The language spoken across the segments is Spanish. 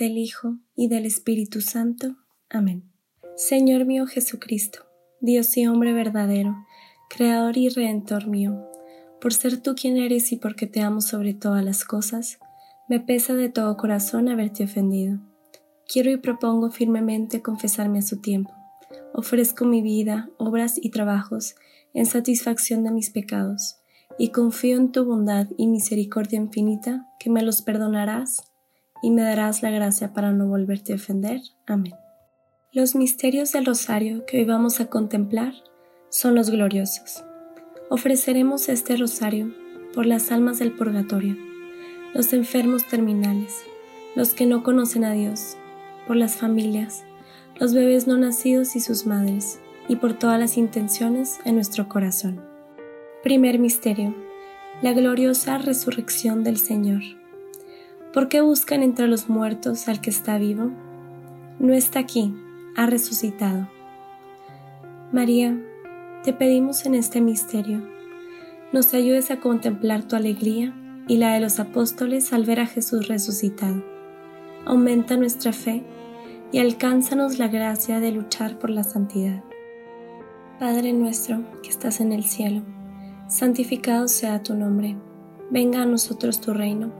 del Hijo y del Espíritu Santo. Amén. Señor mío Jesucristo, Dios y hombre verdadero, Creador y Redentor mío, por ser tú quien eres y porque te amo sobre todas las cosas, me pesa de todo corazón haberte ofendido. Quiero y propongo firmemente confesarme a su tiempo. Ofrezco mi vida, obras y trabajos en satisfacción de mis pecados y confío en tu bondad y misericordia infinita, que me los perdonarás y me darás la gracia para no volverte a ofender. Amén. Los misterios del rosario que hoy vamos a contemplar son los gloriosos. Ofreceremos este rosario por las almas del purgatorio, los enfermos terminales, los que no conocen a Dios, por las familias, los bebés no nacidos y sus madres, y por todas las intenciones en nuestro corazón. Primer misterio. La gloriosa resurrección del Señor. ¿Por qué buscan entre los muertos al que está vivo? No está aquí, ha resucitado. María, te pedimos en este misterio, nos ayudes a contemplar tu alegría y la de los apóstoles al ver a Jesús resucitado. Aumenta nuestra fe y alcánzanos la gracia de luchar por la santidad. Padre nuestro que estás en el cielo, santificado sea tu nombre, venga a nosotros tu reino,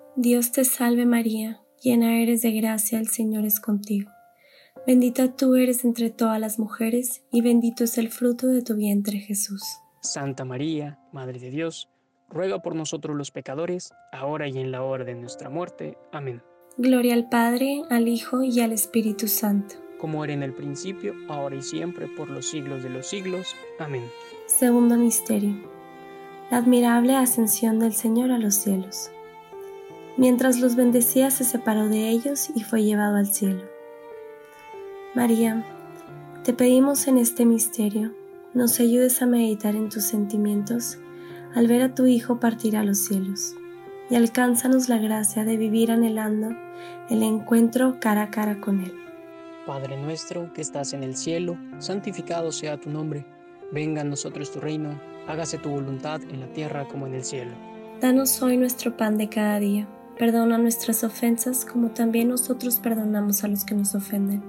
Dios te salve María, llena eres de gracia, el Señor es contigo. Bendita tú eres entre todas las mujeres, y bendito es el fruto de tu vientre Jesús. Santa María, Madre de Dios, ruega por nosotros los pecadores, ahora y en la hora de nuestra muerte. Amén. Gloria al Padre, al Hijo y al Espíritu Santo. Como era en el principio, ahora y siempre, por los siglos de los siglos. Amén. Segundo Misterio. La admirable ascensión del Señor a los cielos. Mientras los bendecía se separó de ellos y fue llevado al cielo. María, te pedimos en este misterio, nos ayudes a meditar en tus sentimientos al ver a tu Hijo partir a los cielos, y alcánzanos la gracia de vivir anhelando el encuentro cara a cara con Él. Padre nuestro que estás en el cielo, santificado sea tu nombre, venga a nosotros tu reino, hágase tu voluntad en la tierra como en el cielo. Danos hoy nuestro pan de cada día, perdona nuestras ofensas como también nosotros perdonamos a los que nos ofenden.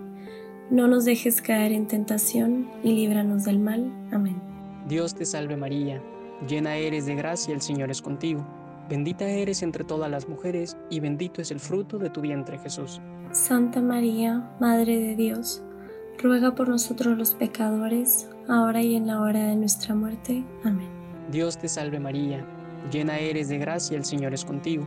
No nos dejes caer en tentación y líbranos del mal. Amén. Dios te salve María, llena eres de gracia, el Señor es contigo. Bendita eres entre todas las mujeres y bendito es el fruto de tu vientre Jesús. Santa María, Madre de Dios, ruega por nosotros los pecadores, ahora y en la hora de nuestra muerte. Amén. Dios te salve María, llena eres de gracia, el Señor es contigo.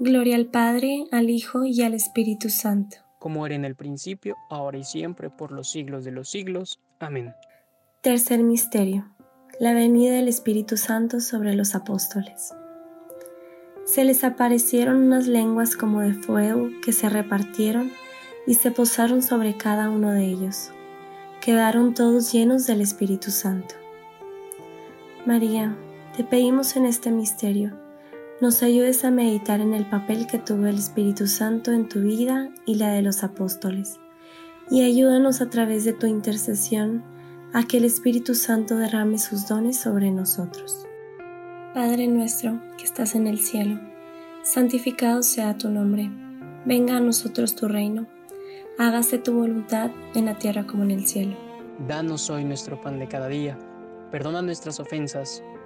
Gloria al Padre, al Hijo y al Espíritu Santo. Como era en el principio, ahora y siempre, por los siglos de los siglos. Amén. Tercer Misterio. La venida del Espíritu Santo sobre los apóstoles. Se les aparecieron unas lenguas como de fuego que se repartieron y se posaron sobre cada uno de ellos. Quedaron todos llenos del Espíritu Santo. María, te pedimos en este misterio, nos ayudes a meditar en el papel que tuvo el Espíritu Santo en tu vida y la de los apóstoles, y ayúdanos a través de tu intercesión a que el Espíritu Santo derrame sus dones sobre nosotros. Padre nuestro que estás en el cielo, santificado sea tu nombre, venga a nosotros tu reino, hágase tu voluntad en la tierra como en el cielo. Danos hoy nuestro pan de cada día, perdona nuestras ofensas,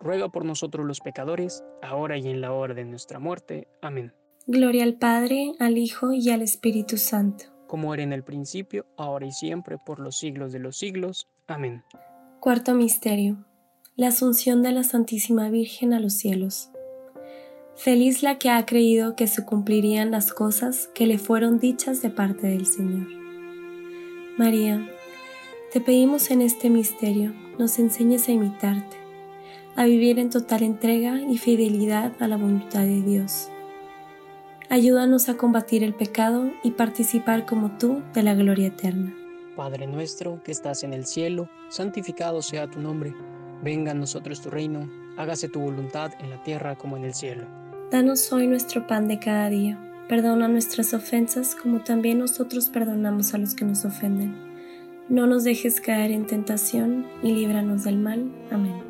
ruega por nosotros los pecadores, ahora y en la hora de nuestra muerte. Amén. Gloria al Padre, al Hijo y al Espíritu Santo. Como era en el principio, ahora y siempre, por los siglos de los siglos. Amén. Cuarto Misterio. La Asunción de la Santísima Virgen a los cielos. Feliz la que ha creído que se cumplirían las cosas que le fueron dichas de parte del Señor. María, te pedimos en este misterio nos enseñes a imitarte, a vivir en total entrega y fidelidad a la voluntad de Dios. Ayúdanos a combatir el pecado y participar como tú de la gloria eterna. Padre nuestro que estás en el cielo, santificado sea tu nombre. Venga a nosotros tu reino, hágase tu voluntad en la tierra como en el cielo. Danos hoy nuestro pan de cada día. Perdona nuestras ofensas como también nosotros perdonamos a los que nos ofenden. No nos dejes caer en tentación y líbranos del mal. Amén.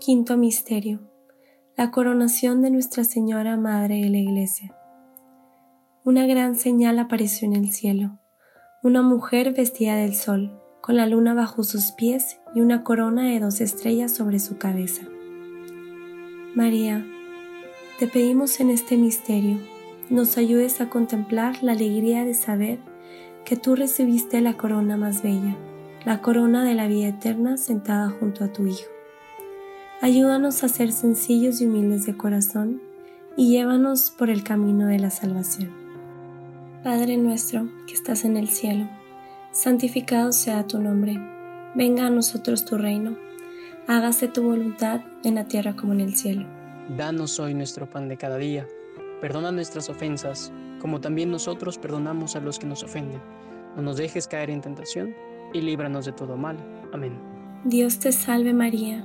Quinto Misterio. La coronación de Nuestra Señora Madre de la Iglesia. Una gran señal apareció en el cielo. Una mujer vestida del sol, con la luna bajo sus pies y una corona de dos estrellas sobre su cabeza. María, te pedimos en este misterio, nos ayudes a contemplar la alegría de saber que tú recibiste la corona más bella, la corona de la vida eterna sentada junto a tu Hijo. Ayúdanos a ser sencillos y humildes de corazón y llévanos por el camino de la salvación. Padre nuestro que estás en el cielo, santificado sea tu nombre, venga a nosotros tu reino, hágase tu voluntad en la tierra como en el cielo. Danos hoy nuestro pan de cada día, perdona nuestras ofensas, como también nosotros perdonamos a los que nos ofenden. No nos dejes caer en tentación y líbranos de todo mal. Amén. Dios te salve María,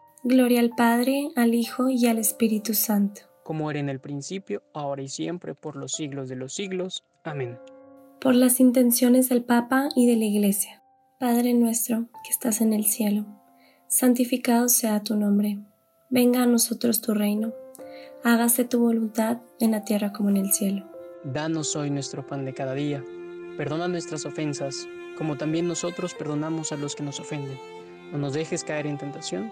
Gloria al Padre, al Hijo y al Espíritu Santo. Como era en el principio, ahora y siempre, por los siglos de los siglos. Amén. Por las intenciones del Papa y de la Iglesia. Padre nuestro, que estás en el cielo, santificado sea tu nombre. Venga a nosotros tu reino. Hágase tu voluntad en la tierra como en el cielo. Danos hoy nuestro pan de cada día. Perdona nuestras ofensas, como también nosotros perdonamos a los que nos ofenden. No nos dejes caer en tentación,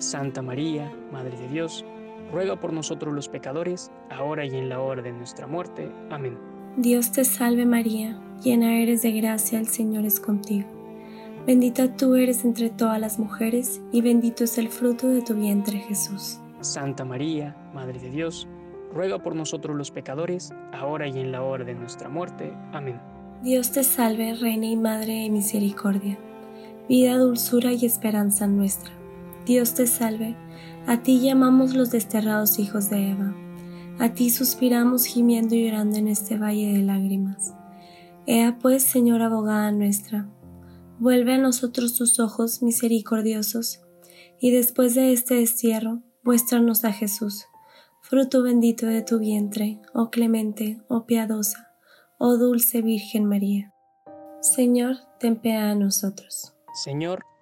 Santa María, Madre de Dios, ruega por nosotros los pecadores, ahora y en la hora de nuestra muerte. Amén. Dios te salve María, llena eres de gracia, el Señor es contigo. Bendita tú eres entre todas las mujeres, y bendito es el fruto de tu vientre Jesús. Santa María, Madre de Dios, ruega por nosotros los pecadores, ahora y en la hora de nuestra muerte. Amén. Dios te salve, Reina y Madre de Misericordia, vida, dulzura y esperanza nuestra. Dios te salve, a ti llamamos los desterrados hijos de Eva, a ti suspiramos gimiendo y llorando en este valle de lágrimas. Ea pues, Señora abogada nuestra, vuelve a nosotros tus ojos misericordiosos, y después de este destierro, muéstranos a Jesús, fruto bendito de tu vientre, oh clemente, oh piadosa oh dulce Virgen María. Señor, ten piedad de nosotros. Señor,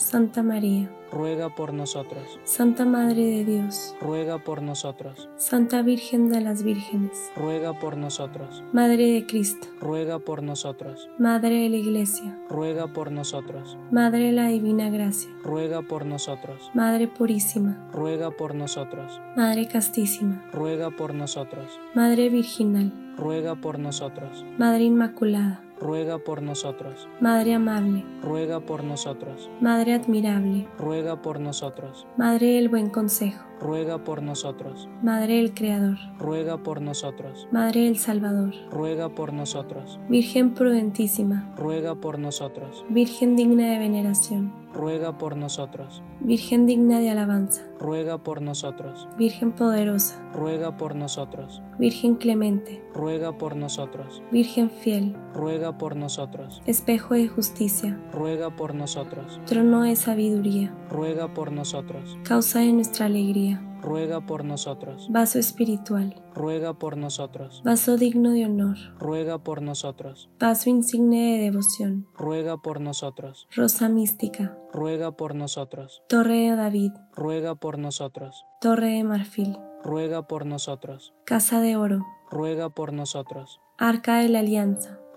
Santa María, ruega por nosotros. Santa Madre de Dios, ruega por nosotros. Santa Virgen de las Vírgenes, ruega por nosotros. Madre de Cristo, ruega por nosotros. Madre de la Iglesia, ruega por nosotros. Madre de la Divina Gracia, ruega por nosotros. Madre Purísima, ruega por nosotros. Madre Castísima, ruega por nosotros. Madre Virginal, ruega por nosotros. Madre Inmaculada, ruega por nosotros. Madre amable, ruega por nosotros. Madre admirable, ruega por nosotros. Madre del buen consejo, ruega por nosotros. Madre del Creador, ruega por nosotros. Madre del Salvador, ruega por nosotros. Virgen prudentísima, ruega por nosotros. Virgen digna de veneración, ruega por nosotros. Virgen digna de alabanza, ruega por nosotros. Virgen poderosa, ruega por nosotros. Virgen clemente, ruega por nosotros. Virgen fiel, ruega por nosotros. Espejo de justicia, ruega por nosotros. Trono de sabiduría, ruega por nosotros. Causa de nuestra alegría, ruega por nosotros. Vaso espiritual, ruega por nosotros. Vaso digno de honor, ruega por nosotros. Vaso insigne de devoción, ruega por nosotros. Rosa mística, ruega por nosotros. Torre de David, ruega por nosotros. Torre de marfil, ruega por nosotros. Casa de oro, ruega por nosotros. Arca de la Alianza,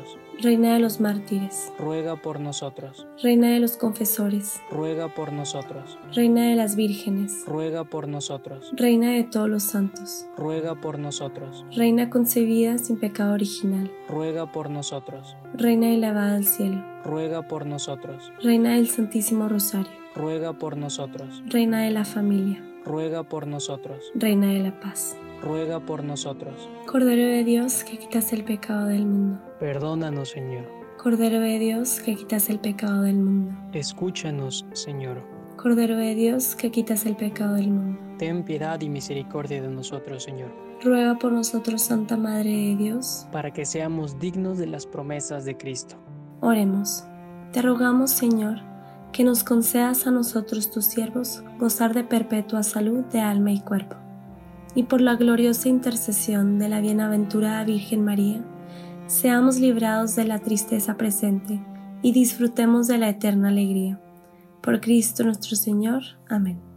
nosotros. Reina de los mártires, ruega por nosotros. Reina de los confesores, ruega por nosotros. Reina de las vírgenes, ruega por nosotros. Reina de todos los santos, ruega por nosotros. Reina concebida sin pecado original, ruega por nosotros. Reina elevada al cielo, ruega por nosotros. Reina del Santísimo Rosario, ruega por nosotros. Reina de la familia, ruega por nosotros. Reina de la paz ruega por nosotros. Cordero de Dios, que quitas el pecado del mundo. Perdónanos, Señor. Cordero de Dios, que quitas el pecado del mundo. Escúchanos, Señor. Cordero de Dios, que quitas el pecado del mundo. Ten piedad y misericordia de nosotros, Señor. Ruega por nosotros, Santa Madre de Dios, para que seamos dignos de las promesas de Cristo. Oremos. Te rogamos, Señor, que nos concedas a nosotros, tus siervos, gozar de perpetua salud de alma y cuerpo y por la gloriosa intercesión de la bienaventurada Virgen María, seamos librados de la tristeza presente y disfrutemos de la eterna alegría. Por Cristo nuestro Señor. Amén.